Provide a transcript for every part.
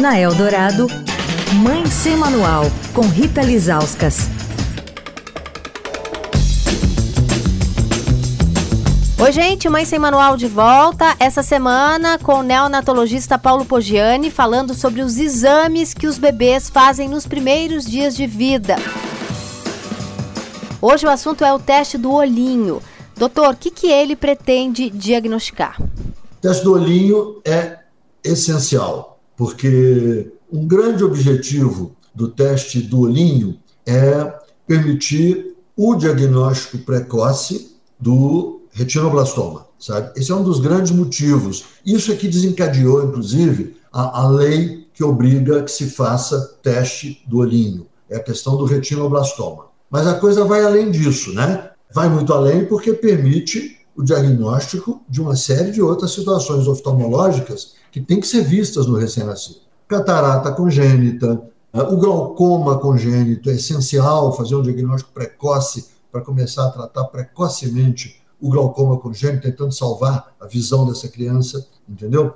Na Eldorado, Mãe Sem Manual, com Rita Lizauskas. Oi, gente, Mãe Sem Manual de volta. Essa semana com o neonatologista Paulo Poggiani falando sobre os exames que os bebês fazem nos primeiros dias de vida. Hoje o assunto é o teste do olhinho. Doutor, o que, que ele pretende diagnosticar? O teste do olhinho é essencial, porque um grande objetivo do teste do olhinho é permitir o diagnóstico precoce do retinoblastoma, sabe? Esse é um dos grandes motivos. Isso é que desencadeou, inclusive, a, a lei que obriga que se faça teste do olhinho. É a questão do retinoblastoma. Mas a coisa vai além disso, né? Vai muito além porque permite o diagnóstico de uma série de outras situações oftalmológicas que têm que ser vistas no recém-nascido. Catarata congênita, eh, o glaucoma congênito, é essencial fazer um diagnóstico precoce para começar a tratar precocemente o glaucoma congênito, tentando salvar a visão dessa criança, entendeu?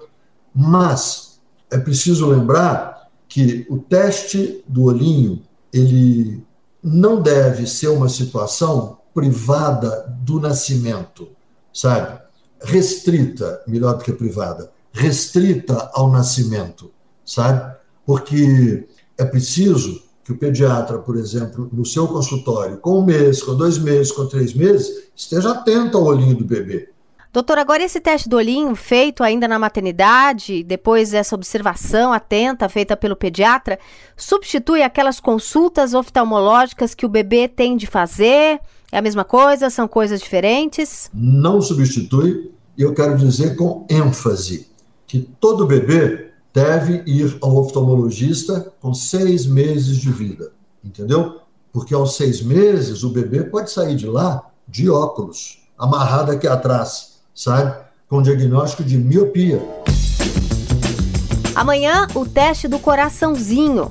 Mas é preciso lembrar que o teste do olhinho, ele não deve ser uma situação privada do nascimento, sabe? Restrita, melhor do que privada, restrita ao nascimento, sabe? Porque é preciso que o pediatra, por exemplo, no seu consultório, com um mês, com dois meses, com três meses, esteja atento ao olhinho do bebê. Doutor, agora esse teste do olhinho feito ainda na maternidade, depois dessa observação atenta feita pelo pediatra, substitui aquelas consultas oftalmológicas que o bebê tem de fazer? É a mesma coisa? São coisas diferentes? Não substitui, e eu quero dizer com ênfase que todo bebê deve ir ao oftalmologista com seis meses de vida, entendeu? Porque aos seis meses o bebê pode sair de lá de óculos, amarrado aqui atrás, sabe? Com diagnóstico de miopia. Amanhã, o teste do coraçãozinho.